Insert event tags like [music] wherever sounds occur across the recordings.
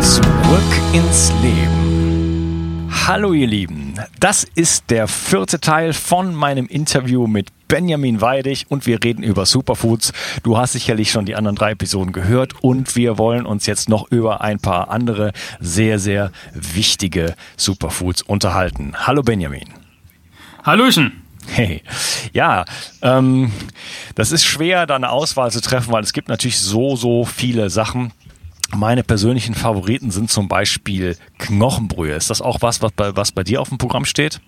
Zurück ins Leben. Hallo ihr Lieben, das ist der vierte Teil von meinem Interview mit Benjamin Weidig und wir reden über Superfoods. Du hast sicherlich schon die anderen drei Episoden gehört und wir wollen uns jetzt noch über ein paar andere sehr, sehr wichtige Superfoods unterhalten. Hallo Benjamin. Hallöchen. Hey, ja, ähm, das ist schwer, da eine Auswahl zu treffen, weil es gibt natürlich so, so viele Sachen. Meine persönlichen Favoriten sind zum Beispiel Knochenbrühe. Ist das auch was, was bei, was bei dir auf dem Programm steht?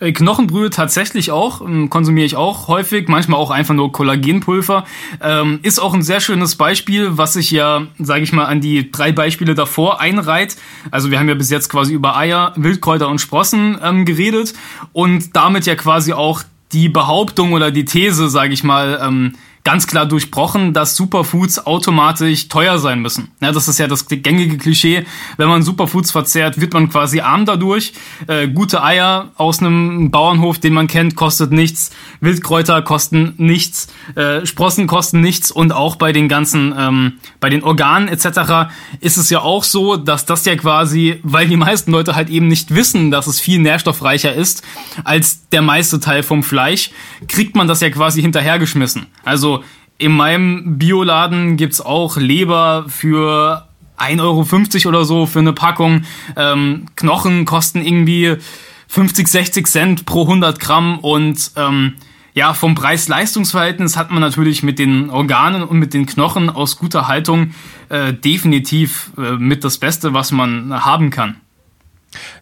Äh, Knochenbrühe tatsächlich auch, ähm, konsumiere ich auch häufig, manchmal auch einfach nur Kollagenpulver. Ähm, ist auch ein sehr schönes Beispiel, was sich ja, sage ich mal, an die drei Beispiele davor einreiht. Also wir haben ja bis jetzt quasi über Eier, Wildkräuter und Sprossen ähm, geredet und damit ja quasi auch die Behauptung oder die These, sage ich mal, ähm, ganz klar durchbrochen, dass Superfoods automatisch teuer sein müssen. Ja, das ist ja das gängige Klischee. Wenn man Superfoods verzehrt, wird man quasi arm dadurch. Äh, gute Eier aus einem Bauernhof, den man kennt, kostet nichts. Wildkräuter kosten nichts. Äh, Sprossen kosten nichts. Und auch bei den ganzen, ähm, bei den Organen etc. ist es ja auch so, dass das ja quasi, weil die meisten Leute halt eben nicht wissen, dass es viel nährstoffreicher ist als der meiste Teil vom Fleisch, kriegt man das ja quasi hinterhergeschmissen. Also in meinem Bioladen gibt's auch Leber für 1,50 Euro oder so für eine Packung. Ähm, Knochen kosten irgendwie 50, 60 Cent pro 100 Gramm und ähm, ja, vom Preis-Leistungs-Verhältnis hat man natürlich mit den Organen und mit den Knochen aus guter Haltung äh, definitiv äh, mit das Beste, was man haben kann.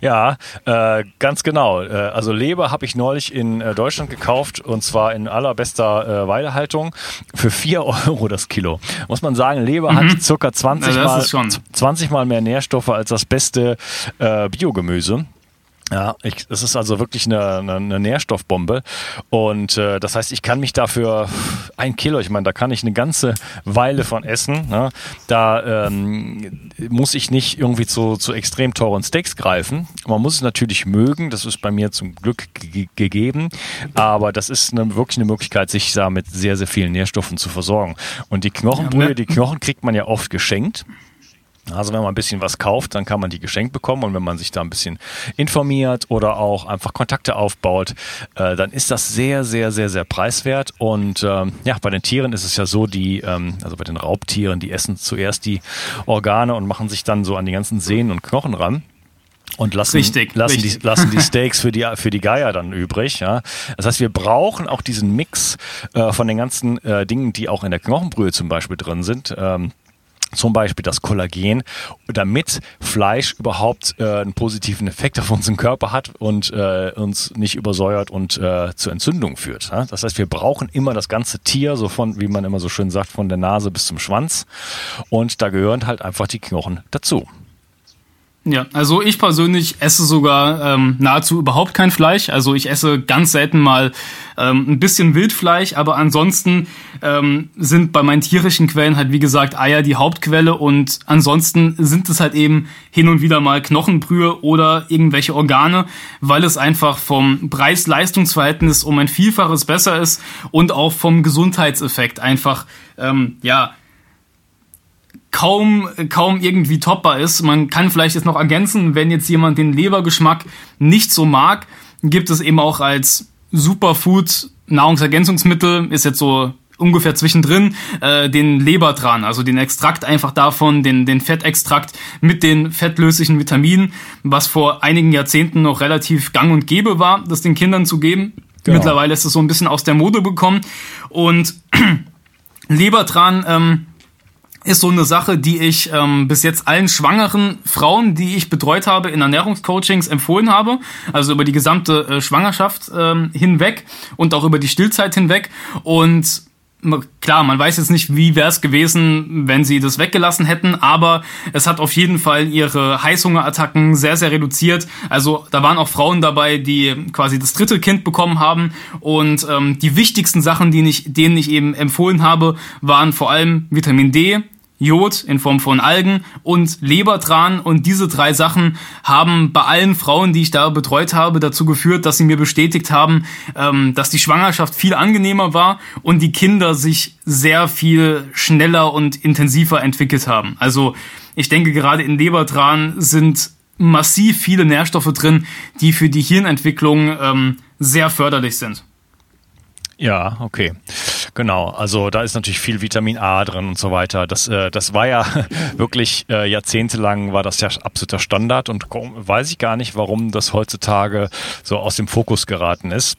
Ja, äh, ganz genau. Äh, also Leber habe ich neulich in äh, Deutschland gekauft und zwar in allerbester äh, Weidehaltung für vier [laughs] Euro das Kilo. Muss man sagen, Leber mhm. hat circa 20 ja, mal, 20 mal mehr Nährstoffe als das beste äh, Biogemüse. Ja, ich, es ist also wirklich eine, eine, eine Nährstoffbombe. Und äh, das heißt, ich kann mich dafür ein Kilo, ich meine, da kann ich eine ganze Weile von essen. Ne? Da ähm, muss ich nicht irgendwie zu, zu extrem teuren Steaks greifen. Man muss es natürlich mögen, das ist bei mir zum Glück gegeben. Aber das ist eine, wirklich eine Möglichkeit, sich da mit sehr, sehr vielen Nährstoffen zu versorgen. Und die Knochenbrühe, die Knochen kriegt man ja oft geschenkt. Also wenn man ein bisschen was kauft, dann kann man die geschenkt bekommen und wenn man sich da ein bisschen informiert oder auch einfach Kontakte aufbaut, äh, dann ist das sehr, sehr, sehr, sehr preiswert. Und ähm, ja, bei den Tieren ist es ja so, die, ähm, also bei den Raubtieren, die essen zuerst die Organe und machen sich dann so an die ganzen Sehnen und Knochen ran und lassen, richtig, lassen, richtig. Die, lassen die [laughs] Steaks für die, für die Geier dann übrig. Ja. Das heißt, wir brauchen auch diesen Mix äh, von den ganzen äh, Dingen, die auch in der Knochenbrühe zum Beispiel drin sind. Ähm, zum Beispiel das Kollagen, damit Fleisch überhaupt äh, einen positiven Effekt auf unseren Körper hat und äh, uns nicht übersäuert und äh, zur Entzündung führt. Ja? Das heißt, wir brauchen immer das ganze Tier, so von, wie man immer so schön sagt, von der Nase bis zum Schwanz. Und da gehören halt einfach die Knochen dazu. Ja, also ich persönlich esse sogar ähm, nahezu überhaupt kein Fleisch. Also ich esse ganz selten mal ähm, ein bisschen Wildfleisch, aber ansonsten ähm, sind bei meinen tierischen Quellen halt wie gesagt Eier die Hauptquelle und ansonsten sind es halt eben hin und wieder mal Knochenbrühe oder irgendwelche Organe, weil es einfach vom Preis-Leistungs-Verhältnis um ein Vielfaches besser ist und auch vom Gesundheitseffekt einfach ähm, ja kaum, kaum irgendwie toppbar ist. Man kann vielleicht jetzt noch ergänzen, wenn jetzt jemand den Lebergeschmack nicht so mag, gibt es eben auch als Superfood Nahrungsergänzungsmittel, ist jetzt so ungefähr zwischendrin äh, den Lebertran, also den Extrakt einfach davon, den, den Fettextrakt mit den fettlöslichen Vitaminen, was vor einigen Jahrzehnten noch relativ gang und gäbe war, das den Kindern zu geben. Genau. Mittlerweile ist es so ein bisschen aus der Mode bekommen. Und [clears throat] Lebertran ähm, ist so eine Sache, die ich ähm, bis jetzt allen schwangeren Frauen, die ich betreut habe, in Ernährungscoachings empfohlen habe. Also über die gesamte äh, Schwangerschaft ähm, hinweg und auch über die Stillzeit hinweg. Und klar, man weiß jetzt nicht, wie wäre es gewesen, wenn sie das weggelassen hätten, aber es hat auf jeden Fall ihre Heißhungerattacken sehr, sehr reduziert. Also da waren auch Frauen dabei, die quasi das dritte Kind bekommen haben und ähm, die wichtigsten Sachen, die ich, denen ich eben empfohlen habe, waren vor allem Vitamin D, Jod in Form von Algen und Lebertran. Und diese drei Sachen haben bei allen Frauen, die ich da betreut habe, dazu geführt, dass sie mir bestätigt haben, ähm, dass die Schwangerschaft viel angenehmer war und die Kinder sich sehr viel schneller und intensiver entwickelt haben. Also ich denke, gerade in Lebertran sind massiv viele Nährstoffe drin, die für die Hirnentwicklung ähm, sehr förderlich sind. Ja, okay. Genau. Also da ist natürlich viel Vitamin A drin und so weiter. Das, äh, das war ja [laughs] wirklich äh, jahrzehntelang war das ja absoluter Standard und weiß ich gar nicht, warum das heutzutage so aus dem Fokus geraten ist.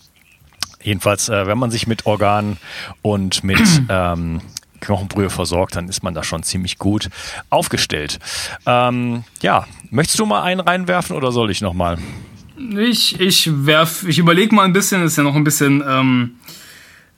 Jedenfalls, äh, wenn man sich mit Organen und mit [clears throat] ähm, Knochenbrühe versorgt, dann ist man da schon ziemlich gut aufgestellt. Ähm, ja, möchtest du mal einen reinwerfen oder soll ich nochmal? Ich, ich werf, ich überlege mal ein bisschen, ist ja noch ein bisschen ähm,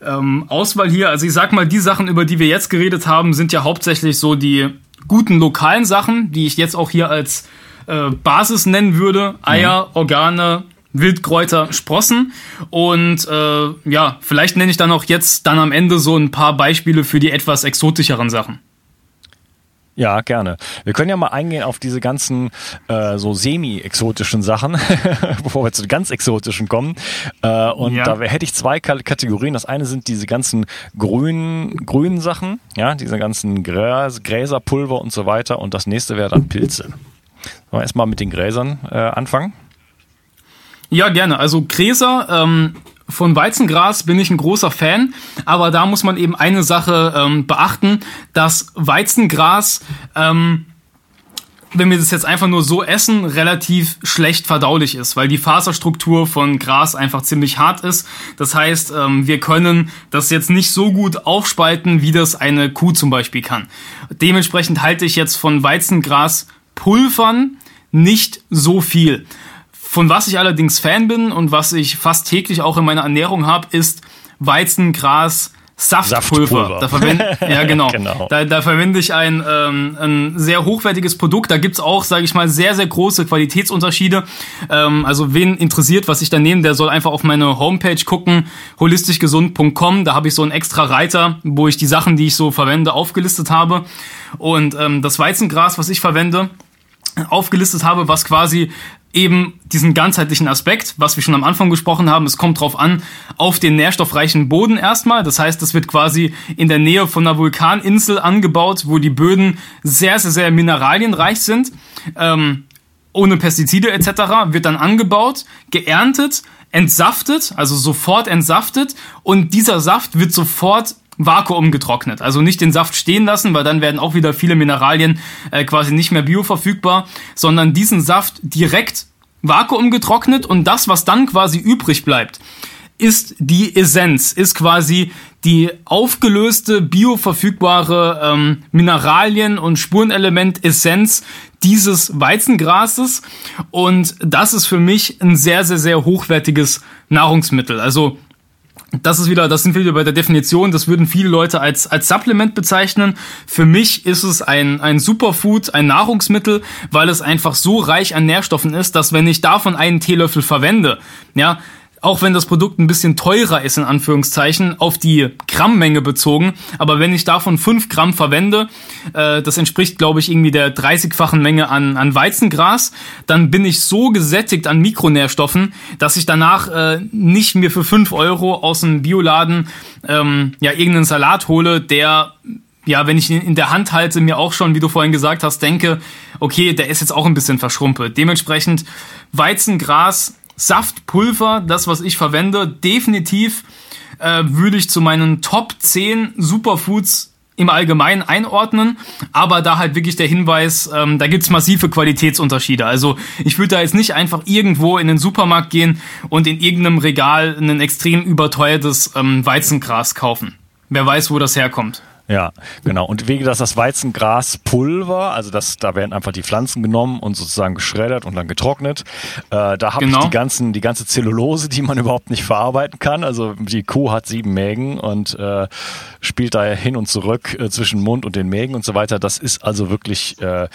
ähm, Auswahl hier. Also ich sag mal, die Sachen, über die wir jetzt geredet haben, sind ja hauptsächlich so die guten lokalen Sachen, die ich jetzt auch hier als äh, Basis nennen würde. Eier, mhm. Organe, Wildkräuter, Sprossen. Und äh, ja, vielleicht nenne ich dann auch jetzt dann am Ende so ein paar Beispiele für die etwas exotischeren Sachen. Ja, gerne. Wir können ja mal eingehen auf diese ganzen äh, so semi-exotischen Sachen, [laughs] bevor wir zu den ganz exotischen kommen. Äh, und ja. da hätte ich zwei Kategorien. Das eine sind diese ganzen grünen, grünen Sachen, ja, diese ganzen Gräs, Gräserpulver und so weiter. Und das nächste wäre dann Pilze. Sollen wir erstmal mit den Gräsern äh, anfangen? Ja, gerne. Also Gräser ähm, von Weizengras bin ich ein großer Fan, aber da muss man eben eine Sache ähm, beachten, dass Weizengras, ähm, wenn wir das jetzt einfach nur so essen, relativ schlecht verdaulich ist, weil die Faserstruktur von Gras einfach ziemlich hart ist. Das heißt, ähm, wir können das jetzt nicht so gut aufspalten, wie das eine Kuh zum Beispiel kann. Dementsprechend halte ich jetzt von Weizengras Pulvern nicht so viel. Von was ich allerdings Fan bin und was ich fast täglich auch in meiner Ernährung habe, ist Weizengras. Saftpulver. Da verwende, [laughs] ja, genau. genau. Da, da verwende ich ein, ähm, ein sehr hochwertiges Produkt. Da gibt's auch, sage ich mal, sehr, sehr große Qualitätsunterschiede. Ähm, also wen interessiert, was ich da nehme, der soll einfach auf meine Homepage gucken, holistischgesund.com. Da habe ich so einen extra Reiter, wo ich die Sachen, die ich so verwende, aufgelistet habe. Und ähm, das Weizengras, was ich verwende, aufgelistet habe, was quasi eben diesen ganzheitlichen Aspekt, was wir schon am Anfang gesprochen haben, es kommt drauf an, auf den nährstoffreichen Boden erstmal. Das heißt, es wird quasi in der Nähe von einer Vulkaninsel angebaut, wo die Böden sehr, sehr, sehr mineralienreich sind. Ähm, ohne Pestizide etc. wird dann angebaut, geerntet, entsaftet, also sofort entsaftet und dieser Saft wird sofort Vakuum getrocknet. Also nicht den Saft stehen lassen, weil dann werden auch wieder viele Mineralien äh, quasi nicht mehr bioverfügbar, sondern diesen Saft direkt Vakuum getrocknet und das, was dann quasi übrig bleibt, ist die Essenz, ist quasi die aufgelöste, bioverfügbare ähm, Mineralien- und Spurenelement-Essenz dieses Weizengrases. Und das ist für mich ein sehr, sehr, sehr hochwertiges Nahrungsmittel. Also das ist wieder, das sind wir wieder bei der Definition, das würden viele Leute als, als Supplement bezeichnen. Für mich ist es ein, ein Superfood, ein Nahrungsmittel, weil es einfach so reich an Nährstoffen ist, dass wenn ich davon einen Teelöffel verwende, ja, auch wenn das Produkt ein bisschen teurer ist, in Anführungszeichen, auf die Grammmenge bezogen. Aber wenn ich davon 5 Gramm verwende, äh, das entspricht, glaube ich, irgendwie der 30-fachen Menge an, an Weizengras, dann bin ich so gesättigt an Mikronährstoffen, dass ich danach äh, nicht mir für 5 Euro aus dem Bioladen ähm, ja irgendeinen Salat hole, der ja, wenn ich ihn in der Hand halte, mir auch schon, wie du vorhin gesagt hast, denke, okay, der ist jetzt auch ein bisschen verschrumpelt. Dementsprechend Weizengras Saftpulver, das, was ich verwende, definitiv äh, würde ich zu meinen Top 10 Superfoods im Allgemeinen einordnen, aber da halt wirklich der Hinweis, ähm, da gibt's massive Qualitätsunterschiede. Also ich würde da jetzt nicht einfach irgendwo in den Supermarkt gehen und in irgendeinem Regal ein extrem überteuertes ähm, Weizengras kaufen. Wer weiß, wo das herkommt. Ja, genau. Und wegen das das Weizengraspulver, also das, da werden einfach die Pflanzen genommen und sozusagen geschreddert und dann getrocknet. Äh, da habe genau. ich die ganzen, die ganze Zellulose, die man [laughs] überhaupt nicht verarbeiten kann. Also die Kuh hat sieben Mägen und äh, spielt daher hin und zurück äh, zwischen Mund und den Mägen und so weiter. Das ist also wirklich äh,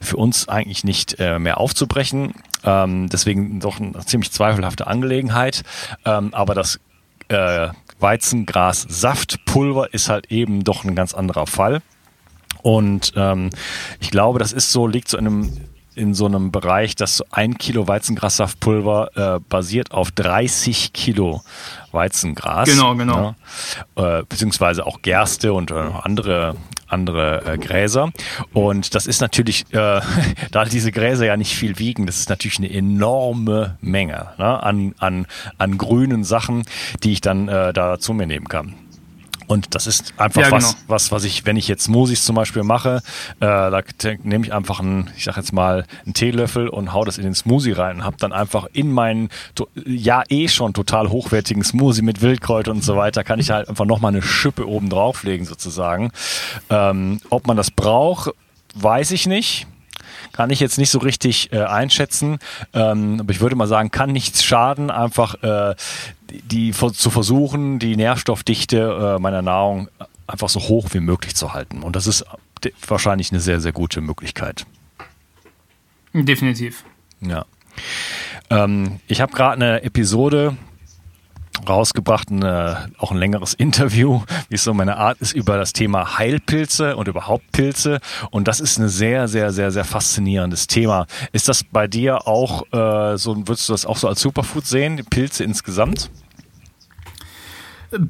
für uns eigentlich nicht äh, mehr aufzubrechen. Ähm, deswegen doch eine ziemlich zweifelhafte Angelegenheit. Ähm, aber das äh, Weizengras-Saftpulver ist halt eben doch ein ganz anderer Fall. Und ähm, ich glaube, das ist so, liegt so in einem in so einem Bereich, dass so ein Kilo Weizengrassaftpulver äh, basiert auf 30 Kilo Weizengras. Genau, genau. Ja, äh, beziehungsweise auch Gerste und äh, andere andere äh, Gräser. Und das ist natürlich, äh, [laughs] da diese Gräser ja nicht viel wiegen, das ist natürlich eine enorme Menge ne, an, an, an grünen Sachen, die ich dann äh, da zu mir nehmen kann. Und das ist einfach ja, was, genau. was, was ich, wenn ich jetzt Smoothies zum Beispiel mache, äh, da nehme ich einfach einen, ich sag jetzt mal, einen Teelöffel und hau das in den Smoothie rein und habe dann einfach in meinen ja eh schon total hochwertigen Smoothie mit Wildkräuter und so weiter, kann ich halt einfach nochmal eine Schippe oben drauflegen sozusagen. Ähm, ob man das braucht, weiß ich nicht kann ich jetzt nicht so richtig äh, einschätzen. Ähm, aber ich würde mal sagen, kann nichts schaden, einfach äh, die, zu versuchen, die Nährstoffdichte äh, meiner Nahrung einfach so hoch wie möglich zu halten. Und das ist wahrscheinlich eine sehr, sehr gute Möglichkeit. Definitiv. Ja. Ähm, ich habe gerade eine Episode rausgebracht, eine, auch ein längeres [laughs] Interview, wie es so meine Art ist, über das Thema Heilpilze und überhaupt Pilze. Und das ist ein sehr, sehr, sehr, sehr faszinierendes Thema. Ist das bei dir auch äh, so, würdest du das auch so als Superfood sehen, Pilze insgesamt?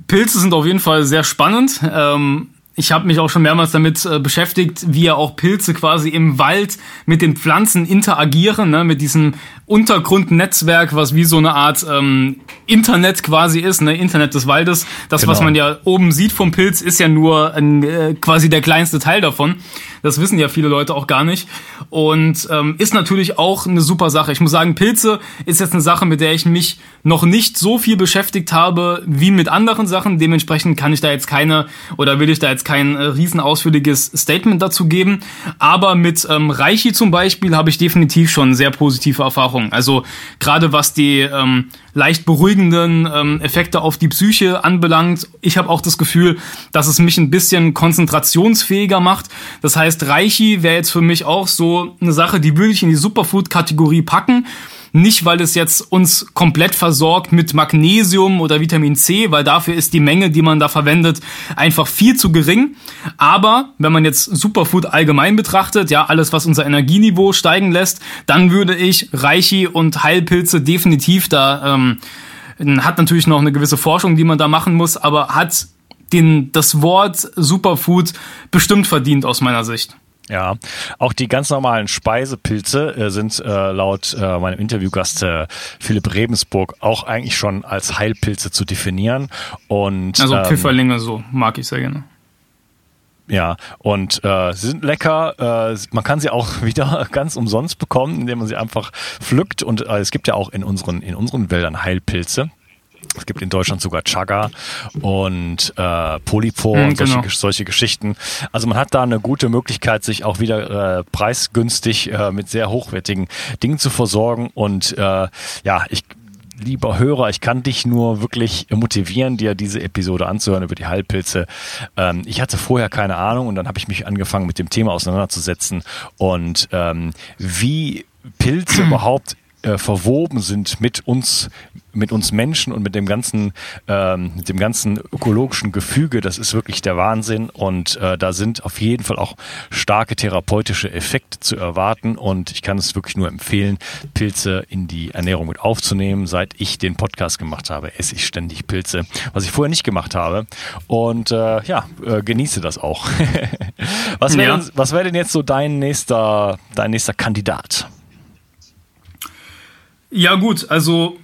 Pilze sind auf jeden Fall sehr spannend. Ähm, ich habe mich auch schon mehrmals damit äh, beschäftigt, wie ja auch Pilze quasi im Wald mit den Pflanzen interagieren, ne, mit diesem Untergrundnetzwerk, was wie so eine Art ähm, Internet quasi ist, ne, Internet des Waldes. Das, genau. was man ja oben sieht vom Pilz, ist ja nur ein, äh, quasi der kleinste Teil davon. Das wissen ja viele Leute auch gar nicht. Und ähm, ist natürlich auch eine super Sache. Ich muss sagen, Pilze ist jetzt eine Sache, mit der ich mich noch nicht so viel beschäftigt habe wie mit anderen Sachen. Dementsprechend kann ich da jetzt keine oder will ich da jetzt kein äh, riesen ausführliches Statement dazu geben. Aber mit ähm, Reichi zum Beispiel habe ich definitiv schon sehr positive Erfahrungen. Also gerade was die ähm, leicht beruhigenden ähm, Effekte auf die Psyche anbelangt. Ich habe auch das Gefühl, dass es mich ein bisschen konzentrationsfähiger macht. Das heißt, Reichi wäre jetzt für mich auch so eine Sache, die würde ich in die Superfood-Kategorie packen. Nicht, weil es jetzt uns komplett versorgt mit Magnesium oder Vitamin C, weil dafür ist die Menge, die man da verwendet, einfach viel zu gering. Aber wenn man jetzt Superfood allgemein betrachtet, ja, alles, was unser Energieniveau steigen lässt, dann würde ich Reichi und Heilpilze definitiv da, ähm, hat natürlich noch eine gewisse Forschung, die man da machen muss, aber hat den, das Wort Superfood bestimmt verdient aus meiner Sicht. Ja, auch die ganz normalen Speisepilze äh, sind äh, laut äh, meinem Interviewgast äh, Philipp Rebensburg auch eigentlich schon als Heilpilze zu definieren. Und, also ähm, Pfifferlinge so mag ich sehr gerne. Ja, und äh, sie sind lecker. Äh, man kann sie auch [laughs] wieder ganz umsonst bekommen, indem man sie einfach pflückt. Und äh, es gibt ja auch in unseren, in unseren Wäldern Heilpilze. Es gibt in Deutschland sogar Chaga und äh, Polypor mhm, und solche, genau. solche Geschichten. Also man hat da eine gute Möglichkeit, sich auch wieder äh, preisgünstig äh, mit sehr hochwertigen Dingen zu versorgen. Und äh, ja, ich lieber Hörer, ich kann dich nur wirklich motivieren, dir diese Episode anzuhören über die Heilpilze. Ähm, ich hatte vorher keine Ahnung und dann habe ich mich angefangen mit dem Thema auseinanderzusetzen und ähm, wie Pilze [clears throat] überhaupt äh, verwoben sind mit uns, mit uns Menschen und mit dem ganzen, ähm, mit dem ganzen ökologischen Gefüge. Das ist wirklich der Wahnsinn und äh, da sind auf jeden Fall auch starke therapeutische Effekte zu erwarten und ich kann es wirklich nur empfehlen, Pilze in die Ernährung mit aufzunehmen. Seit ich den Podcast gemacht habe, esse ich ständig Pilze, was ich vorher nicht gemacht habe und äh, ja, äh, genieße das auch. [laughs] was wäre ja. was wär denn jetzt so dein nächster, dein nächster Kandidat? Ja gut, also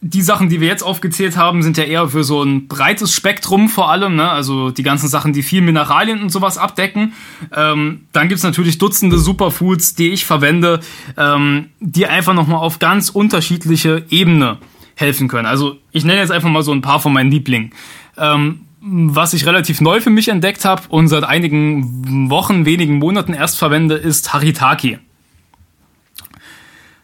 die Sachen, die wir jetzt aufgezählt haben, sind ja eher für so ein breites Spektrum vor allem, ne? also die ganzen Sachen, die viel Mineralien und sowas abdecken. Ähm, dann gibt's natürlich Dutzende Superfoods, die ich verwende, ähm, die einfach nochmal auf ganz unterschiedliche Ebene helfen können. Also ich nenne jetzt einfach mal so ein paar von meinen Lieblingen. Ähm, was ich relativ neu für mich entdeckt habe und seit einigen Wochen, wenigen Monaten erst verwende, ist Haritaki.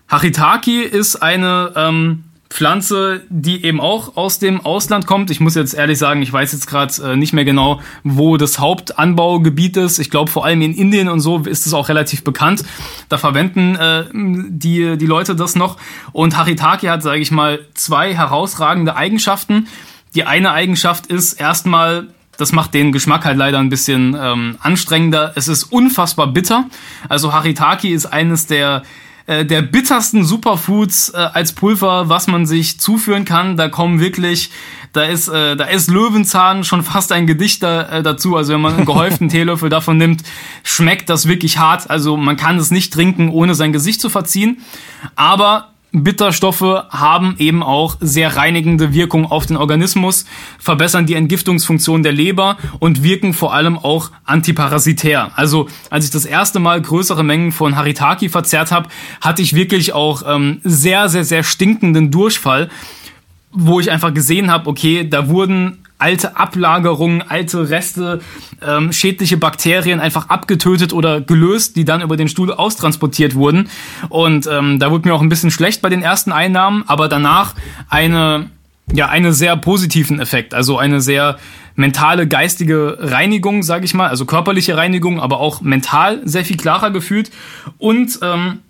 Haritaki ist eine ähm, Pflanze, die eben auch aus dem Ausland kommt. Ich muss jetzt ehrlich sagen, ich weiß jetzt gerade äh, nicht mehr genau, wo das Hauptanbaugebiet ist. Ich glaube, vor allem in Indien und so ist es auch relativ bekannt. Da verwenden äh, die, die Leute das noch. Und Haritaki hat, sage ich mal, zwei herausragende Eigenschaften. Die eine Eigenschaft ist erstmal, das macht den Geschmack halt leider ein bisschen ähm, anstrengender. Es ist unfassbar bitter. Also Haritaki ist eines der äh, der bittersten Superfoods äh, als Pulver, was man sich zuführen kann. Da kommen wirklich, da ist, äh, da ist Löwenzahn schon fast ein Gedicht da, äh, dazu. Also wenn man einen gehäuften [laughs] Teelöffel davon nimmt, schmeckt das wirklich hart. Also man kann es nicht trinken, ohne sein Gesicht zu verziehen. Aber Bitterstoffe haben eben auch sehr reinigende Wirkung auf den Organismus, verbessern die Entgiftungsfunktion der Leber und wirken vor allem auch antiparasitär. Also als ich das erste Mal größere Mengen von Haritaki verzehrt habe, hatte ich wirklich auch ähm, sehr, sehr, sehr stinkenden Durchfall, wo ich einfach gesehen habe, okay, da wurden alte Ablagerungen, alte Reste, ähm, schädliche Bakterien einfach abgetötet oder gelöst, die dann über den Stuhl austransportiert wurden. Und ähm, da wurde mir auch ein bisschen schlecht bei den ersten Einnahmen, aber danach eine, ja, einen sehr positiven Effekt, also eine sehr mentale, geistige Reinigung, sage ich mal, also körperliche Reinigung, aber auch mental sehr viel klarer gefühlt und ähm,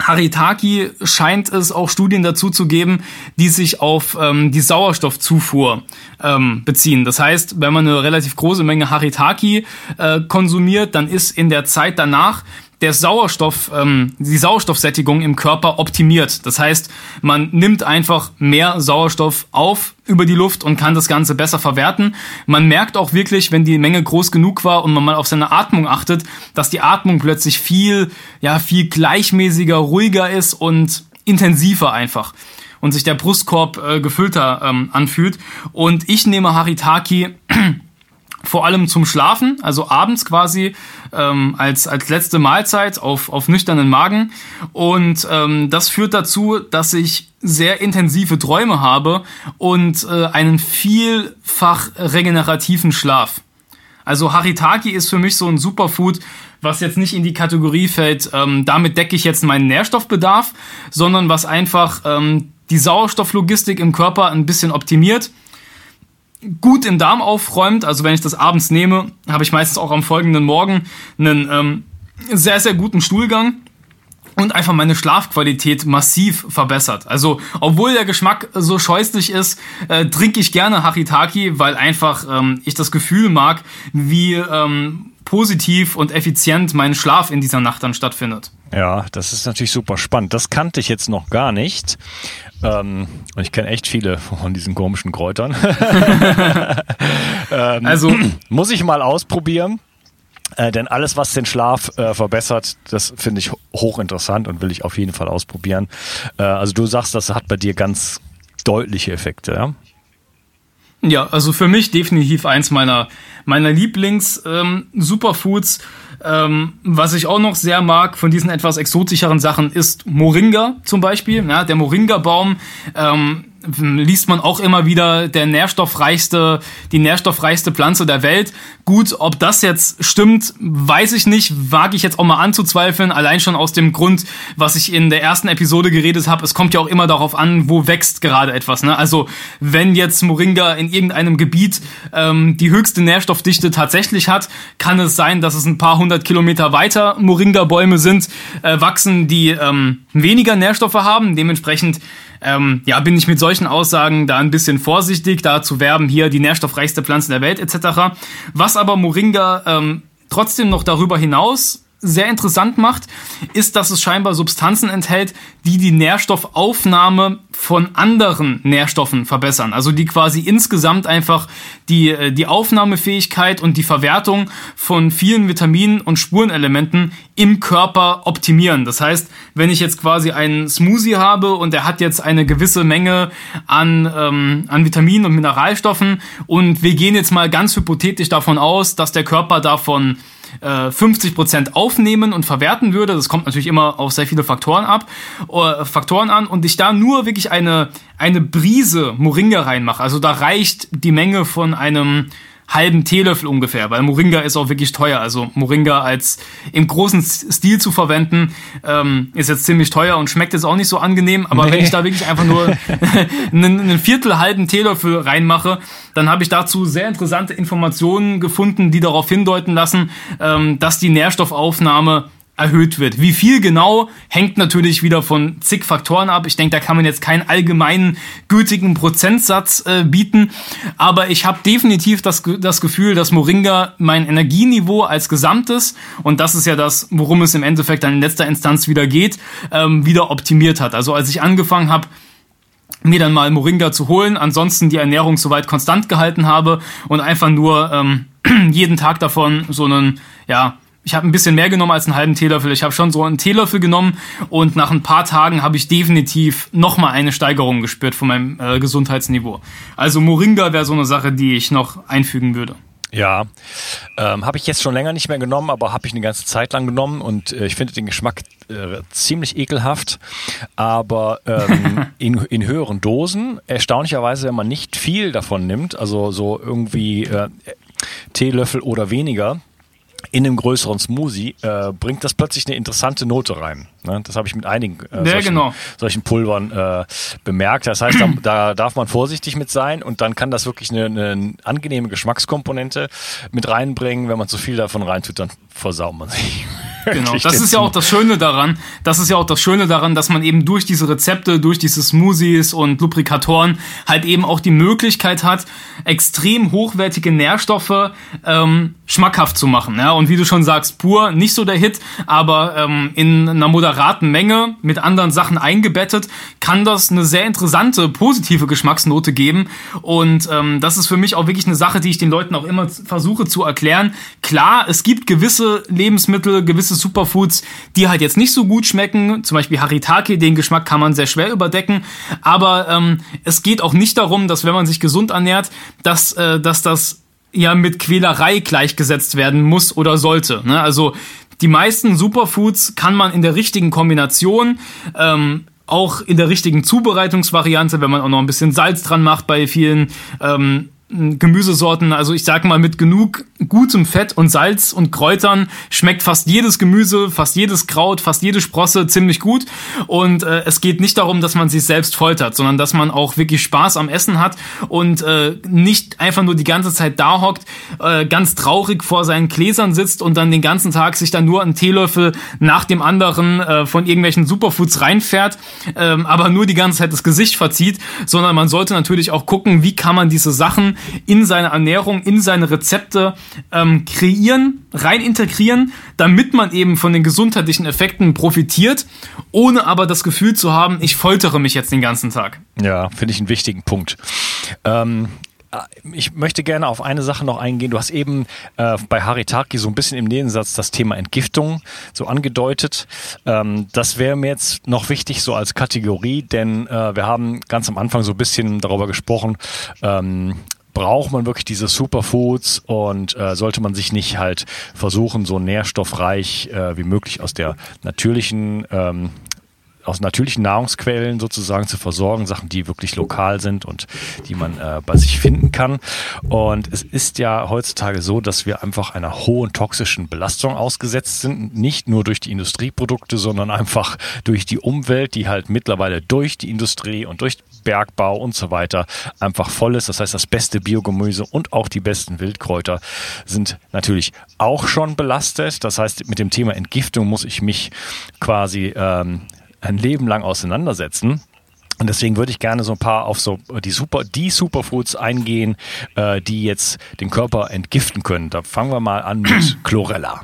Haritaki scheint es auch Studien dazu zu geben, die sich auf ähm, die Sauerstoffzufuhr ähm, beziehen. Das heißt, wenn man eine relativ große Menge Haritaki äh, konsumiert, dann ist in der Zeit danach der Sauerstoff, ähm, die Sauerstoffsättigung im Körper optimiert. Das heißt, man nimmt einfach mehr Sauerstoff auf über die Luft und kann das Ganze besser verwerten. Man merkt auch wirklich, wenn die Menge groß genug war und man mal auf seine Atmung achtet, dass die Atmung plötzlich viel, ja, viel gleichmäßiger, ruhiger ist und intensiver einfach und sich der Brustkorb äh, gefüllter ähm, anfühlt. Und ich nehme Haritaki vor allem zum Schlafen, also abends quasi ähm, als, als letzte Mahlzeit auf, auf nüchternen Magen. Und ähm, das führt dazu, dass ich sehr intensive Träume habe und äh, einen vielfach regenerativen Schlaf. Also Haritaki ist für mich so ein Superfood, was jetzt nicht in die Kategorie fällt, ähm, damit decke ich jetzt meinen Nährstoffbedarf, sondern was einfach ähm, die Sauerstofflogistik im Körper ein bisschen optimiert gut im Darm aufräumt. Also wenn ich das abends nehme, habe ich meistens auch am folgenden Morgen einen ähm, sehr, sehr guten Stuhlgang und einfach meine Schlafqualität massiv verbessert. Also, obwohl der Geschmack so scheußlich ist, äh, trinke ich gerne Haritaki, weil einfach ähm, ich das Gefühl mag, wie ähm, positiv und effizient mein Schlaf in dieser Nacht dann stattfindet. Ja, das ist natürlich super spannend. Das kannte ich jetzt noch gar nicht. Ähm, und ich kenne echt viele von diesen komischen Kräutern. [laughs] ähm, also muss ich mal ausprobieren. Äh, denn alles, was den Schlaf äh, verbessert, das finde ich hochinteressant und will ich auf jeden Fall ausprobieren. Äh, also du sagst, das hat bei dir ganz deutliche Effekte, ja? Ja, also für mich definitiv eins meiner, meiner Lieblings-Superfoods. Ähm, ähm, was ich auch noch sehr mag von diesen etwas exotischeren Sachen ist Moringa zum Beispiel. Ja, der Moringa-Baum ähm, liest man auch immer wieder der nährstoffreichste, die nährstoffreichste Pflanze der Welt. Gut, ob das jetzt stimmt, weiß ich nicht, wage ich jetzt auch mal anzuzweifeln, allein schon aus dem Grund, was ich in der ersten Episode geredet habe. Es kommt ja auch immer darauf an, wo wächst gerade etwas. Ne? Also wenn jetzt Moringa in irgendeinem Gebiet ähm, die höchste Nährstoffdichte tatsächlich hat, kann es sein, dass es ein paar hundert Kilometer weiter Moringa-Bäume sind, äh, wachsen, die ähm, weniger Nährstoffe haben. Dementsprechend ähm, ja, bin ich mit solchen Aussagen da ein bisschen vorsichtig, da zu werben, hier die nährstoffreichste Pflanze der Welt etc. Was aber Moringa ähm, trotzdem noch darüber hinaus sehr interessant macht, ist, dass es scheinbar Substanzen enthält, die die Nährstoffaufnahme von anderen Nährstoffen verbessern. Also die quasi insgesamt einfach die, äh, die Aufnahmefähigkeit und die Verwertung von vielen Vitaminen und Spurenelementen im Körper optimieren. Das heißt, wenn ich jetzt quasi einen Smoothie habe und der hat jetzt eine gewisse Menge an, ähm, an Vitaminen und Mineralstoffen und wir gehen jetzt mal ganz hypothetisch davon aus, dass der Körper davon äh, 50 Prozent aufnehmen und verwerten würde, das kommt natürlich immer auf sehr viele Faktoren ab, äh, Faktoren an. Und ich da nur wirklich eine, eine Brise Moringa reinmache, also da reicht die Menge von einem halben Teelöffel ungefähr, weil Moringa ist auch wirklich teuer. Also Moringa als im großen Stil zu verwenden, ähm, ist jetzt ziemlich teuer und schmeckt jetzt auch nicht so angenehm. Aber nee. wenn ich da wirklich einfach nur [laughs] einen, einen Viertel halben Teelöffel reinmache, dann habe ich dazu sehr interessante Informationen gefunden, die darauf hindeuten lassen, ähm, dass die Nährstoffaufnahme erhöht wird. Wie viel genau hängt natürlich wieder von zig Faktoren ab. Ich denke, da kann man jetzt keinen allgemeinen gültigen Prozentsatz äh, bieten. Aber ich habe definitiv das, das Gefühl, dass Moringa mein Energieniveau als Gesamtes, und das ist ja das, worum es im Endeffekt dann in letzter Instanz wieder geht, ähm, wieder optimiert hat. Also als ich angefangen habe, mir dann mal Moringa zu holen, ansonsten die Ernährung soweit konstant gehalten habe und einfach nur ähm, [clears throat] jeden Tag davon so einen, ja, ich habe ein bisschen mehr genommen als einen halben Teelöffel. Ich habe schon so einen Teelöffel genommen und nach ein paar Tagen habe ich definitiv nochmal eine Steigerung gespürt von meinem äh, Gesundheitsniveau. Also Moringa wäre so eine Sache, die ich noch einfügen würde. Ja, ähm, habe ich jetzt schon länger nicht mehr genommen, aber habe ich eine ganze Zeit lang genommen und äh, ich finde den Geschmack äh, ziemlich ekelhaft, aber ähm, [laughs] in, in höheren Dosen, erstaunlicherweise, wenn man nicht viel davon nimmt, also so irgendwie äh, Teelöffel oder weniger, in einem größeren Smoothie äh, bringt das plötzlich eine interessante Note rein. Ne? Das habe ich mit einigen äh, ja, solchen, genau. solchen, Pulvern äh, bemerkt. Das heißt, da, da, darf man vorsichtig mit sein und dann kann das wirklich eine, eine angenehme Geschmackskomponente mit reinbringen. Wenn man zu viel davon reintut, dann versaut man sich. [laughs] Genau, das ist ja auch das Schöne daran. Das ist ja auch das Schöne daran, dass man eben durch diese Rezepte, durch diese Smoothies und Lubrikatoren halt eben auch die Möglichkeit hat, extrem hochwertige Nährstoffe ähm, schmackhaft zu machen. Ja? Und wie du schon sagst, pur nicht so der Hit, aber ähm, in einer moderaten Menge mit anderen Sachen eingebettet, kann das eine sehr interessante, positive Geschmacksnote geben. Und ähm, das ist für mich auch wirklich eine Sache, die ich den Leuten auch immer versuche zu erklären. Klar, es gibt gewisse Lebensmittel, gewisse Superfoods, die halt jetzt nicht so gut schmecken. Zum Beispiel Haritake, den Geschmack kann man sehr schwer überdecken. Aber ähm, es geht auch nicht darum, dass wenn man sich gesund ernährt, dass, äh, dass das ja mit Quälerei gleichgesetzt werden muss oder sollte. Ne? Also die meisten Superfoods kann man in der richtigen Kombination ähm, auch in der richtigen Zubereitungsvariante, wenn man auch noch ein bisschen Salz dran macht bei vielen ähm, Gemüsesorten, also ich sag mal, mit genug gutem Fett und Salz und Kräutern schmeckt fast jedes Gemüse, fast jedes Kraut, fast jede Sprosse ziemlich gut. Und äh, es geht nicht darum, dass man sich selbst foltert, sondern dass man auch wirklich Spaß am Essen hat und äh, nicht einfach nur die ganze Zeit da hockt, äh, ganz traurig vor seinen Gläsern sitzt und dann den ganzen Tag sich dann nur einen Teelöffel nach dem anderen äh, von irgendwelchen Superfoods reinfährt, äh, aber nur die ganze Zeit das Gesicht verzieht, sondern man sollte natürlich auch gucken, wie kann man diese Sachen in seine Ernährung, in seine Rezepte ähm, kreieren, rein integrieren, damit man eben von den gesundheitlichen Effekten profitiert, ohne aber das Gefühl zu haben, ich foltere mich jetzt den ganzen Tag. Ja, finde ich einen wichtigen Punkt. Ähm, ich möchte gerne auf eine Sache noch eingehen. Du hast eben äh, bei Haritaki so ein bisschen im Nebensatz das Thema Entgiftung so angedeutet. Ähm, das wäre mir jetzt noch wichtig so als Kategorie, denn äh, wir haben ganz am Anfang so ein bisschen darüber gesprochen, ähm, braucht man wirklich diese Superfoods und äh, sollte man sich nicht halt versuchen, so nährstoffreich äh, wie möglich aus der natürlichen ähm, aus natürlichen Nahrungsquellen sozusagen zu versorgen, Sachen, die wirklich lokal sind und die man äh, bei sich finden kann. Und es ist ja heutzutage so, dass wir einfach einer hohen toxischen Belastung ausgesetzt sind, nicht nur durch die Industrieprodukte, sondern einfach durch die Umwelt, die halt mittlerweile durch die Industrie und durch Bergbau und so weiter einfach voll ist. Das heißt, das beste Biogemüse und auch die besten Wildkräuter sind natürlich auch schon belastet. Das heißt, mit dem Thema Entgiftung muss ich mich quasi ähm, ein Leben lang auseinandersetzen. Und deswegen würde ich gerne so ein paar auf so die Super, die Superfoods eingehen, äh, die jetzt den Körper entgiften können. Da fangen wir mal an mit [clears throat] Chlorella.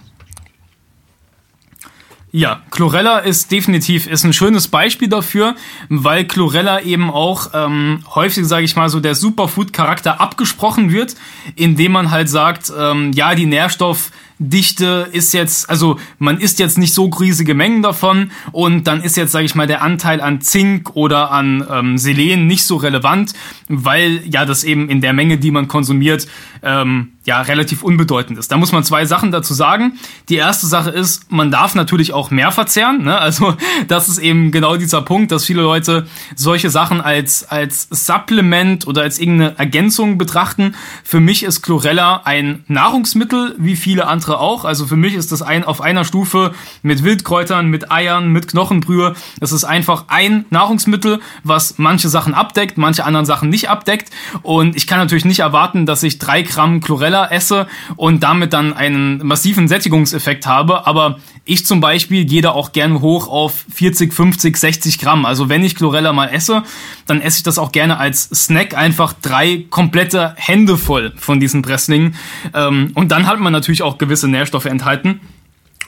Ja, Chlorella ist definitiv ist ein schönes Beispiel dafür, weil Chlorella eben auch ähm, häufig, sage ich mal, so der Superfood-Charakter abgesprochen wird, indem man halt sagt, ähm, ja, die Nährstoff Dichte ist jetzt, also man isst jetzt nicht so riesige Mengen davon und dann ist jetzt, sage ich mal, der Anteil an Zink oder an ähm, Selen nicht so relevant, weil ja das eben in der Menge, die man konsumiert, ähm, ja relativ unbedeutend ist. Da muss man zwei Sachen dazu sagen. Die erste Sache ist, man darf natürlich auch mehr verzehren. Ne? Also [laughs] das ist eben genau dieser Punkt, dass viele Leute solche Sachen als als Supplement oder als irgendeine Ergänzung betrachten. Für mich ist Chlorella ein Nahrungsmittel, wie viele andere auch. Also für mich ist das ein auf einer Stufe mit Wildkräutern, mit Eiern, mit Knochenbrühe. Das ist einfach ein Nahrungsmittel, was manche Sachen abdeckt, manche anderen Sachen nicht abdeckt. Und ich kann natürlich nicht erwarten, dass ich drei Gramm Chlorella esse und damit dann einen massiven Sättigungseffekt habe. Aber ich zum Beispiel gehe da auch gerne hoch auf 40, 50, 60 Gramm. Also wenn ich Chlorella mal esse, dann esse ich das auch gerne als Snack einfach drei komplette Hände voll von diesen Presslingen. Ähm, und dann hat man natürlich auch gewisse Nährstoffe enthalten.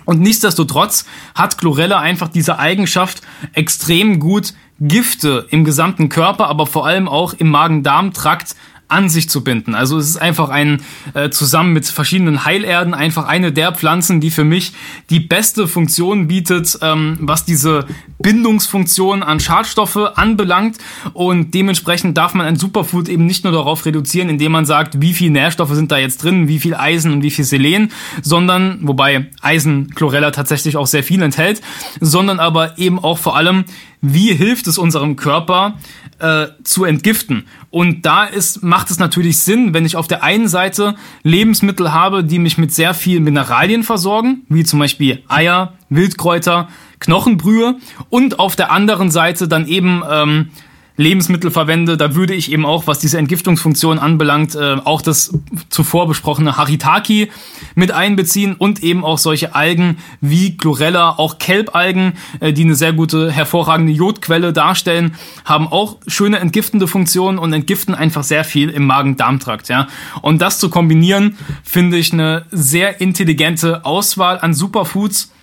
Und nichtsdestotrotz hat Chlorella einfach diese Eigenschaft, extrem gut Gifte im gesamten Körper, aber vor allem auch im Magen-Darm-Trakt an sich zu binden. Also es ist einfach ein, äh, zusammen mit verschiedenen Heilerden, einfach eine der Pflanzen, die für mich die beste Funktion bietet, ähm, was diese Bindungsfunktion an Schadstoffe anbelangt. Und dementsprechend darf man ein Superfood eben nicht nur darauf reduzieren, indem man sagt, wie viel Nährstoffe sind da jetzt drin, wie viel Eisen und wie viel Selen, sondern, wobei Eisen Chlorella tatsächlich auch sehr viel enthält, sondern aber eben auch vor allem, wie hilft es unserem Körper äh, zu entgiften. Und da ist, macht es natürlich Sinn, wenn ich auf der einen Seite Lebensmittel habe, die mich mit sehr viel Mineralien versorgen, wie zum Beispiel Eier, Wildkräuter, Knochenbrühe und auf der anderen Seite dann eben ähm, Lebensmittel verwende, da würde ich eben auch, was diese Entgiftungsfunktion anbelangt, äh, auch das zuvor besprochene Haritaki mit einbeziehen und eben auch solche Algen wie Chlorella, auch Kelbalgen, äh, die eine sehr gute, hervorragende Jodquelle darstellen, haben auch schöne entgiftende Funktionen und entgiften einfach sehr viel im Magen-Darm-Trakt. Ja? Und das zu kombinieren, finde ich eine sehr intelligente Auswahl an Superfoods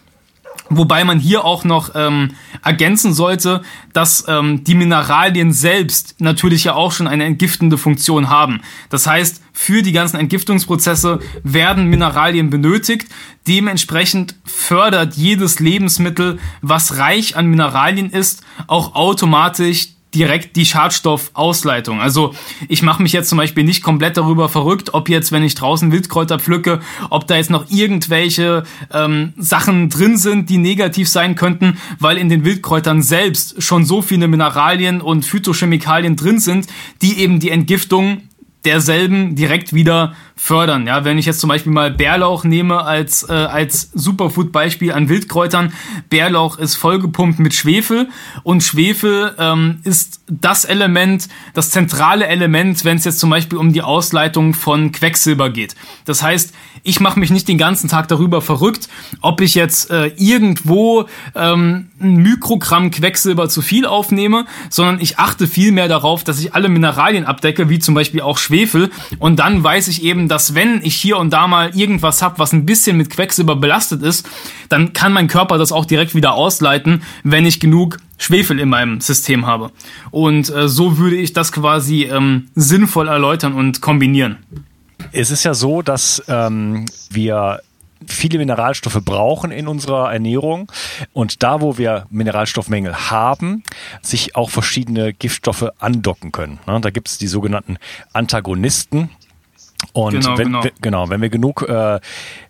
Wobei man hier auch noch ähm, ergänzen sollte, dass ähm, die Mineralien selbst natürlich ja auch schon eine entgiftende Funktion haben. Das heißt, für die ganzen Entgiftungsprozesse werden Mineralien benötigt. Dementsprechend fördert jedes Lebensmittel, was reich an Mineralien ist, auch automatisch direkt die Schadstoffausleitung. Also ich mache mich jetzt zum Beispiel nicht komplett darüber verrückt, ob jetzt, wenn ich draußen Wildkräuter pflücke, ob da jetzt noch irgendwelche ähm, Sachen drin sind, die negativ sein könnten, weil in den Wildkräutern selbst schon so viele Mineralien und Phytochemikalien drin sind, die eben die Entgiftung derselben direkt wieder fördern. Ja, wenn ich jetzt zum Beispiel mal Bärlauch nehme als, äh, als Superfood-Beispiel an Wildkräutern, Bärlauch ist vollgepumpt mit Schwefel und Schwefel ähm, ist das Element, das zentrale Element, wenn es jetzt zum Beispiel um die Ausleitung von Quecksilber geht. Das heißt, ich mache mich nicht den ganzen Tag darüber verrückt, ob ich jetzt äh, irgendwo ähm, ein Mikrogramm Quecksilber zu viel aufnehme, sondern ich achte viel mehr darauf, dass ich alle Mineralien abdecke, wie zum Beispiel auch Schwefel. Und dann weiß ich eben, dass wenn ich hier und da mal irgendwas habe, was ein bisschen mit Quecksilber belastet ist, dann kann mein Körper das auch direkt wieder ausleiten, wenn ich genug Schwefel in meinem System habe. Und äh, so würde ich das quasi ähm, sinnvoll erläutern und kombinieren. Es ist ja so, dass ähm, wir viele Mineralstoffe brauchen in unserer Ernährung und da, wo wir Mineralstoffmängel haben, sich auch verschiedene Giftstoffe andocken können. Da gibt es die sogenannten Antagonisten. Und genau, wenn, genau. genau, wenn wir genug äh,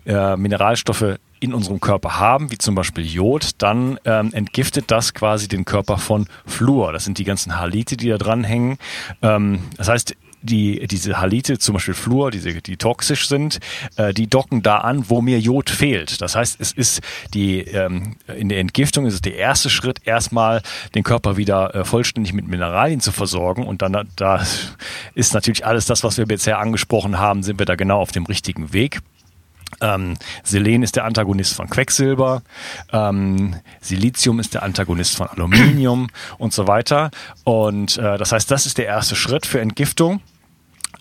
äh, Mineralstoffe in unserem Körper haben, wie zum Beispiel Jod, dann ähm, entgiftet das quasi den Körper von Fluor. Das sind die ganzen Halite, die da dranhängen. Ähm, das heißt, die, diese Halite, zum Beispiel Fluor, diese, die toxisch sind, äh, die docken da an, wo mir Jod fehlt. Das heißt, es ist die, ähm, in der Entgiftung ist es der erste Schritt, erstmal den Körper wieder äh, vollständig mit Mineralien zu versorgen. Und dann da ist natürlich alles das, was wir bisher angesprochen haben, sind wir da genau auf dem richtigen Weg. Ähm, Selen ist der Antagonist von Quecksilber, ähm, Silizium ist der Antagonist von Aluminium und so weiter. Und äh, das heißt, das ist der erste Schritt für Entgiftung.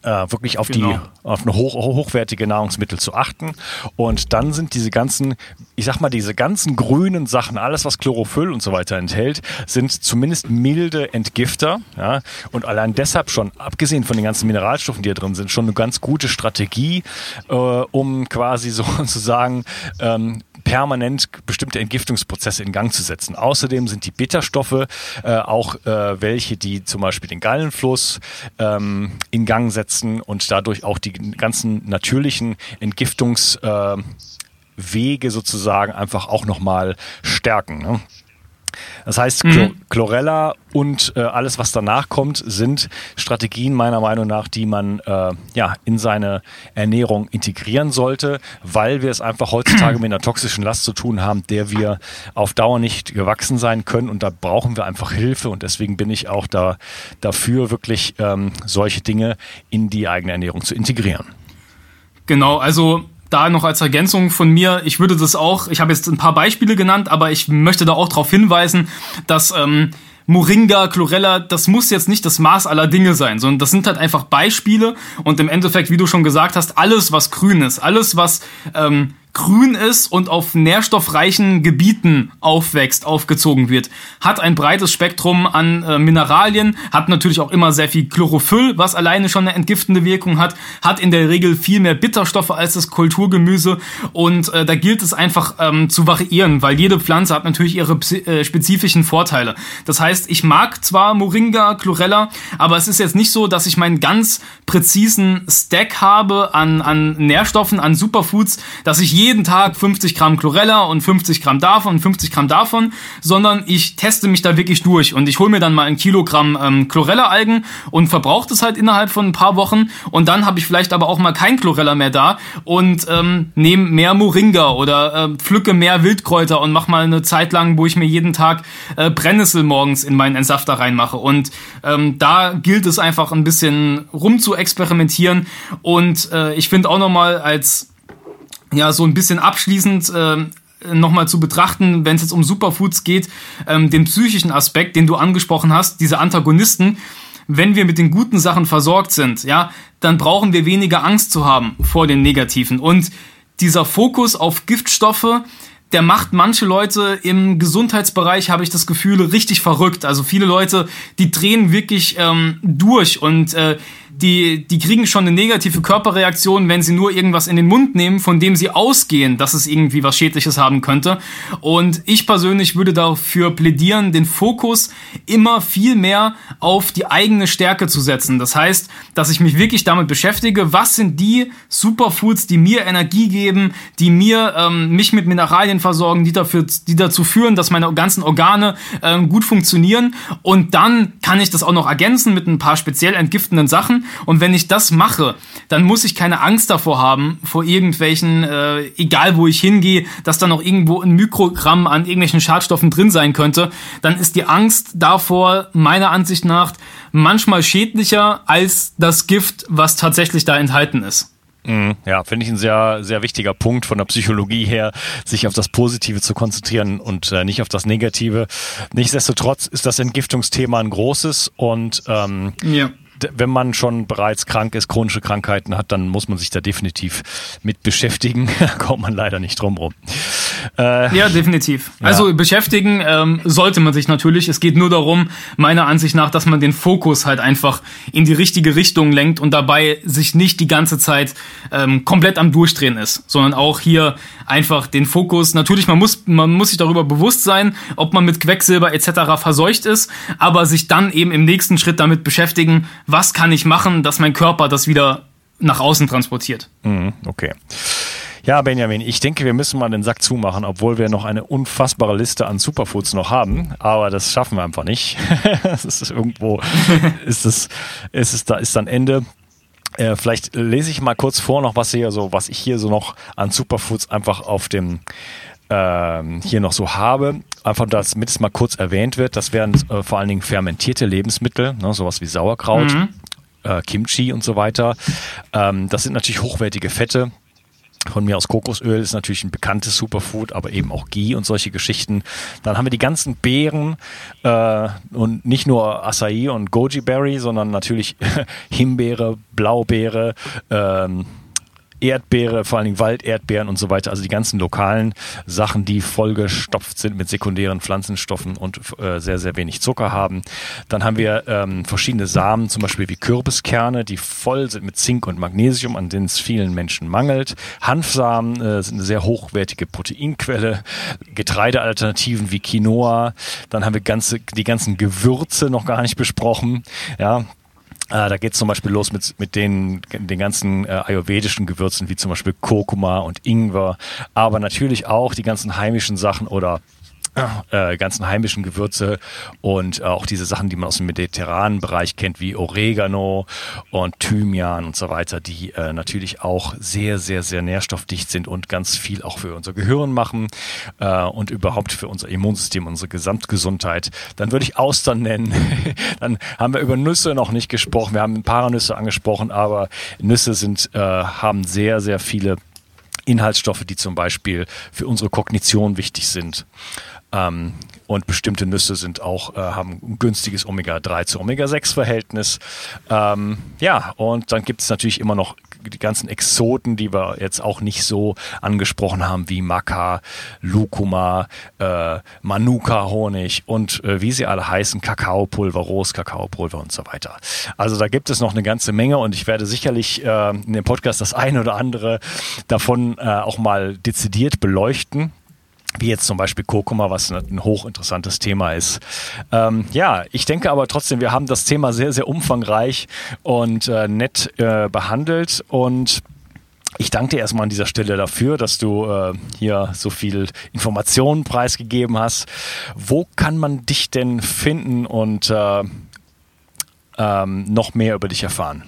Äh, wirklich auf genau. die auf eine hoch, hochwertige Nahrungsmittel zu achten. Und dann sind diese ganzen, ich sag mal, diese ganzen grünen Sachen, alles was Chlorophyll und so weiter enthält, sind zumindest milde Entgifter. Ja? Und allein deshalb schon, abgesehen von den ganzen Mineralstoffen, die da drin sind, schon eine ganz gute Strategie, äh, um quasi [laughs] sozusagen ähm, permanent bestimmte Entgiftungsprozesse in Gang zu setzen. Außerdem sind die Bitterstoffe äh, auch äh, welche, die zum Beispiel den Gallenfluss ähm, in Gang setzen und dadurch auch die ganzen natürlichen Entgiftungswege äh, sozusagen einfach auch nochmal stärken. Ne? Das heißt, mhm. Chlorella und äh, alles, was danach kommt, sind Strategien meiner Meinung nach, die man äh, ja in seine Ernährung integrieren sollte, weil wir es einfach heutzutage mit einer toxischen Last zu tun haben, der wir auf Dauer nicht gewachsen sein können und da brauchen wir einfach Hilfe und deswegen bin ich auch da dafür, wirklich ähm, solche Dinge in die eigene Ernährung zu integrieren. Genau, also da noch als Ergänzung von mir, ich würde das auch, ich habe jetzt ein paar Beispiele genannt, aber ich möchte da auch darauf hinweisen, dass ähm, Moringa, Chlorella, das muss jetzt nicht das Maß aller Dinge sein, sondern das sind halt einfach Beispiele und im Endeffekt, wie du schon gesagt hast, alles, was grün ist, alles, was ähm, grün ist und auf nährstoffreichen Gebieten aufwächst, aufgezogen wird. Hat ein breites Spektrum an äh, Mineralien, hat natürlich auch immer sehr viel Chlorophyll, was alleine schon eine entgiftende Wirkung hat, hat in der Regel viel mehr Bitterstoffe als das Kulturgemüse und äh, da gilt es einfach ähm, zu variieren, weil jede Pflanze hat natürlich ihre äh, spezifischen Vorteile. Das heißt, ich mag zwar Moringa, Chlorella, aber es ist jetzt nicht so, dass ich meinen ganz präzisen Stack habe an, an Nährstoffen, an Superfoods, dass ich jeden Tag 50 Gramm Chlorella und 50 Gramm davon und 50 Gramm davon, sondern ich teste mich da wirklich durch. Und ich hole mir dann mal ein Kilogramm ähm, Chlorella-Algen und verbrauche das halt innerhalb von ein paar Wochen. Und dann habe ich vielleicht aber auch mal kein Chlorella mehr da und ähm, nehme mehr Moringa oder äh, pflücke mehr Wildkräuter und mache mal eine Zeit lang, wo ich mir jeden Tag äh, Brennnessel morgens in meinen Entsafter reinmache. Und ähm, da gilt es einfach ein bisschen rum zu experimentieren und äh, ich finde auch nochmal als ja, so ein bisschen abschließend äh, nochmal zu betrachten, wenn es jetzt um Superfoods geht, ähm, den psychischen Aspekt, den du angesprochen hast, diese Antagonisten, wenn wir mit den guten Sachen versorgt sind, ja, dann brauchen wir weniger Angst zu haben vor den negativen. Und dieser Fokus auf Giftstoffe, der macht manche Leute im Gesundheitsbereich, habe ich das Gefühl, richtig verrückt. Also viele Leute, die drehen wirklich ähm, durch und äh, die, die kriegen schon eine negative Körperreaktion, wenn sie nur irgendwas in den Mund nehmen, von dem sie ausgehen, dass es irgendwie was Schädliches haben könnte. Und ich persönlich würde dafür plädieren, den Fokus immer viel mehr auf die eigene Stärke zu setzen. Das heißt, dass ich mich wirklich damit beschäftige, was sind die Superfoods, die mir Energie geben, die mir ähm, mich mit Mineralien versorgen, die dafür, die dazu führen, dass meine ganzen Organe ähm, gut funktionieren. Und dann kann ich das auch noch ergänzen mit ein paar speziell entgiftenden Sachen. Und wenn ich das mache, dann muss ich keine Angst davor haben, vor irgendwelchen, äh, egal wo ich hingehe, dass da noch irgendwo ein Mikrogramm an irgendwelchen Schadstoffen drin sein könnte. Dann ist die Angst davor meiner Ansicht nach manchmal schädlicher als das Gift, was tatsächlich da enthalten ist. Mhm. Ja, finde ich ein sehr, sehr wichtiger Punkt von der Psychologie her, sich auf das Positive zu konzentrieren und äh, nicht auf das Negative. Nichtsdestotrotz ist das Entgiftungsthema ein großes und ähm, ja wenn man schon bereits krank ist, chronische Krankheiten hat, dann muss man sich da definitiv mit beschäftigen. [laughs] da kommt man leider nicht drum rum. Äh, ja, definitiv. Ja. Also beschäftigen ähm, sollte man sich natürlich. Es geht nur darum, meiner Ansicht nach, dass man den Fokus halt einfach in die richtige Richtung lenkt und dabei sich nicht die ganze Zeit ähm, komplett am Durchdrehen ist, sondern auch hier einfach den Fokus. Natürlich, man muss, man muss sich darüber bewusst sein, ob man mit Quecksilber etc. verseucht ist, aber sich dann eben im nächsten Schritt damit beschäftigen, was kann ich machen, dass mein Körper das wieder nach außen transportiert. Mhm, okay. Ja, Benjamin, ich denke, wir müssen mal den Sack zumachen, obwohl wir noch eine unfassbare Liste an Superfoods noch haben. Aber das schaffen wir einfach nicht. [laughs] das ist irgendwo, [laughs] ist es, ist es da, ist dann Ende. Äh, vielleicht lese ich mal kurz vor noch, was hier so, was ich hier so noch an Superfoods einfach auf dem ähm, hier noch so habe. Einfach, damit es mal kurz erwähnt wird. Das wären äh, vor allen Dingen fermentierte Lebensmittel, ne, sowas wie Sauerkraut, mhm. äh, Kimchi und so weiter. Ähm, das sind natürlich hochwertige Fette Von mir aus Kokosöl ist natürlich ein bekanntes Superfood, aber eben auch Ghee und solche Geschichten. Dann haben wir die ganzen Beeren äh, und nicht nur Acai und Goji Berry, sondern natürlich [laughs] Himbeere, Blaubeere, ähm, Erdbeere, vor allen Dingen Walderdbeeren und so weiter, also die ganzen lokalen Sachen, die vollgestopft sind mit sekundären Pflanzenstoffen und äh, sehr, sehr wenig Zucker haben. Dann haben wir ähm, verschiedene Samen, zum Beispiel wie Kürbiskerne, die voll sind mit Zink und Magnesium, an denen es vielen Menschen mangelt. Hanfsamen äh, sind eine sehr hochwertige Proteinquelle. Getreidealternativen wie Quinoa. Dann haben wir ganze, die ganzen Gewürze noch gar nicht besprochen. Ja, äh, da geht es zum Beispiel los mit, mit den, den ganzen äh, ayurvedischen Gewürzen, wie zum Beispiel Kurkuma und Ingwer, aber natürlich auch die ganzen heimischen Sachen oder äh, ganzen heimischen Gewürze und äh, auch diese Sachen, die man aus dem mediterranen Bereich kennt, wie Oregano und Thymian und so weiter, die äh, natürlich auch sehr, sehr, sehr nährstoffdicht sind und ganz viel auch für unser Gehirn machen äh, und überhaupt für unser Immunsystem, unsere Gesamtgesundheit. Dann würde ich Austern nennen. [laughs] Dann haben wir über Nüsse noch nicht gesprochen. Wir haben Paranüsse angesprochen, aber Nüsse sind, äh, haben sehr, sehr viele Inhaltsstoffe, die zum Beispiel für unsere Kognition wichtig sind. Ähm, und bestimmte Nüsse sind auch, äh, haben ein günstiges Omega-3 zu Omega-6-Verhältnis. Ähm, ja, und dann gibt es natürlich immer noch die ganzen Exoten, die wir jetzt auch nicht so angesprochen haben, wie Maca, Lucuma, äh, Manuka-Honig und äh, wie sie alle heißen, Kakaopulver, Rohs-Kakaopulver und so weiter. Also da gibt es noch eine ganze Menge und ich werde sicherlich äh, in dem Podcast das eine oder andere davon äh, auch mal dezidiert beleuchten wie jetzt zum Beispiel Kurkuma, was ein hochinteressantes Thema ist. Ähm, ja, ich denke aber trotzdem, wir haben das Thema sehr, sehr umfangreich und äh, nett äh, behandelt und ich danke dir erstmal an dieser Stelle dafür, dass du äh, hier so viel Informationen preisgegeben hast. Wo kann man dich denn finden und äh, ähm, noch mehr über dich erfahren?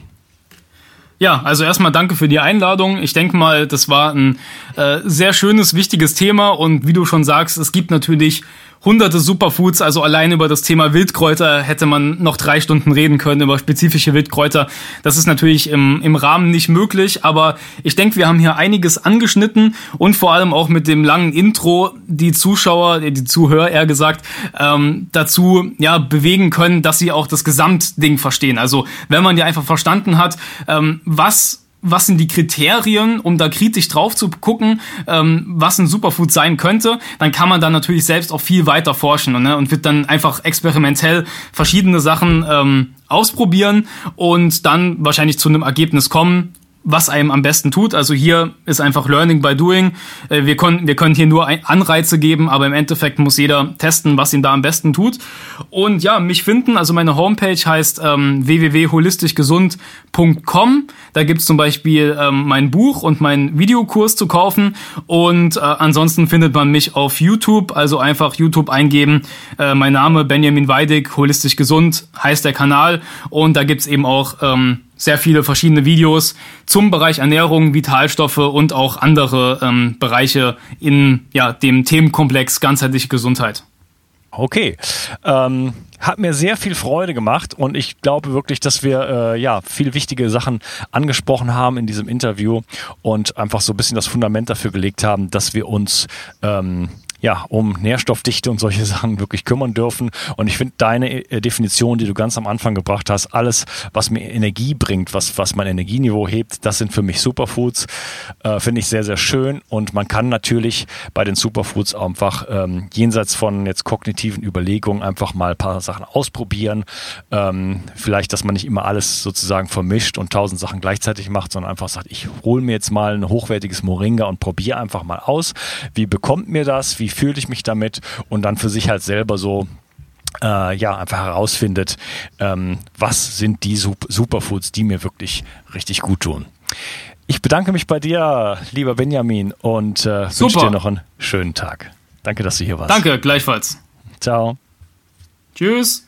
Ja, also erstmal danke für die Einladung. Ich denke mal, das war ein äh, sehr schönes, wichtiges Thema und wie du schon sagst, es gibt natürlich hunderte Superfoods, also allein über das Thema Wildkräuter hätte man noch drei Stunden reden können, über spezifische Wildkräuter. Das ist natürlich im, im Rahmen nicht möglich, aber ich denke, wir haben hier einiges angeschnitten und vor allem auch mit dem langen Intro die Zuschauer, die Zuhörer eher gesagt, ähm, dazu ja bewegen können, dass sie auch das Gesamtding verstehen. Also wenn man die einfach verstanden hat, ähm, was was sind die Kriterien, um da kritisch drauf zu gucken, ähm, was ein Superfood sein könnte, dann kann man da natürlich selbst auch viel weiter forschen ne, und wird dann einfach experimentell verschiedene Sachen ähm, ausprobieren und dann wahrscheinlich zu einem Ergebnis kommen, was einem am besten tut. Also hier ist einfach Learning by Doing. Äh, wir können, wir können hier nur Anreize geben, aber im Endeffekt muss jeder testen, was ihm da am besten tut. Und ja, mich finden, also meine Homepage heißt ähm, www.holistischgesund.com. Da gibt's zum Beispiel ähm, mein Buch und meinen Videokurs zu kaufen. Und äh, ansonsten findet man mich auf YouTube, also einfach YouTube eingeben. Äh, mein Name Benjamin Weidig, holistisch gesund heißt der Kanal. Und da gibt's eben auch ähm, sehr viele verschiedene Videos zum Bereich Ernährung, Vitalstoffe und auch andere ähm, Bereiche in ja, dem Themenkomplex ganzheitliche Gesundheit. Okay. Ähm, hat mir sehr viel Freude gemacht und ich glaube wirklich, dass wir äh, ja viel wichtige Sachen angesprochen haben in diesem Interview und einfach so ein bisschen das Fundament dafür gelegt haben, dass wir uns ähm, ja, um Nährstoffdichte und solche [laughs] Sachen wirklich kümmern dürfen. Und ich finde deine äh, Definition, die du ganz am Anfang gebracht hast, alles, was mir Energie bringt, was, was mein Energieniveau hebt, das sind für mich Superfoods. Äh, finde ich sehr, sehr schön. Und man kann natürlich bei den Superfoods einfach ähm, jenseits von jetzt kognitiven Überlegungen einfach mal ein paar Sachen ausprobieren. Ähm, vielleicht, dass man nicht immer alles sozusagen vermischt und tausend Sachen gleichzeitig macht, sondern einfach sagt, ich hole mir jetzt mal ein hochwertiges Moringa und probiere einfach mal aus. Wie bekommt mir das? Wie fühle ich mich damit und dann für sich halt selber so äh, ja, einfach herausfindet, ähm, was sind die Sup Superfoods, die mir wirklich richtig gut tun. Ich bedanke mich bei dir, lieber Benjamin, und äh, wünsche dir noch einen schönen Tag. Danke, dass du hier warst. Danke, gleichfalls. Ciao. Tschüss.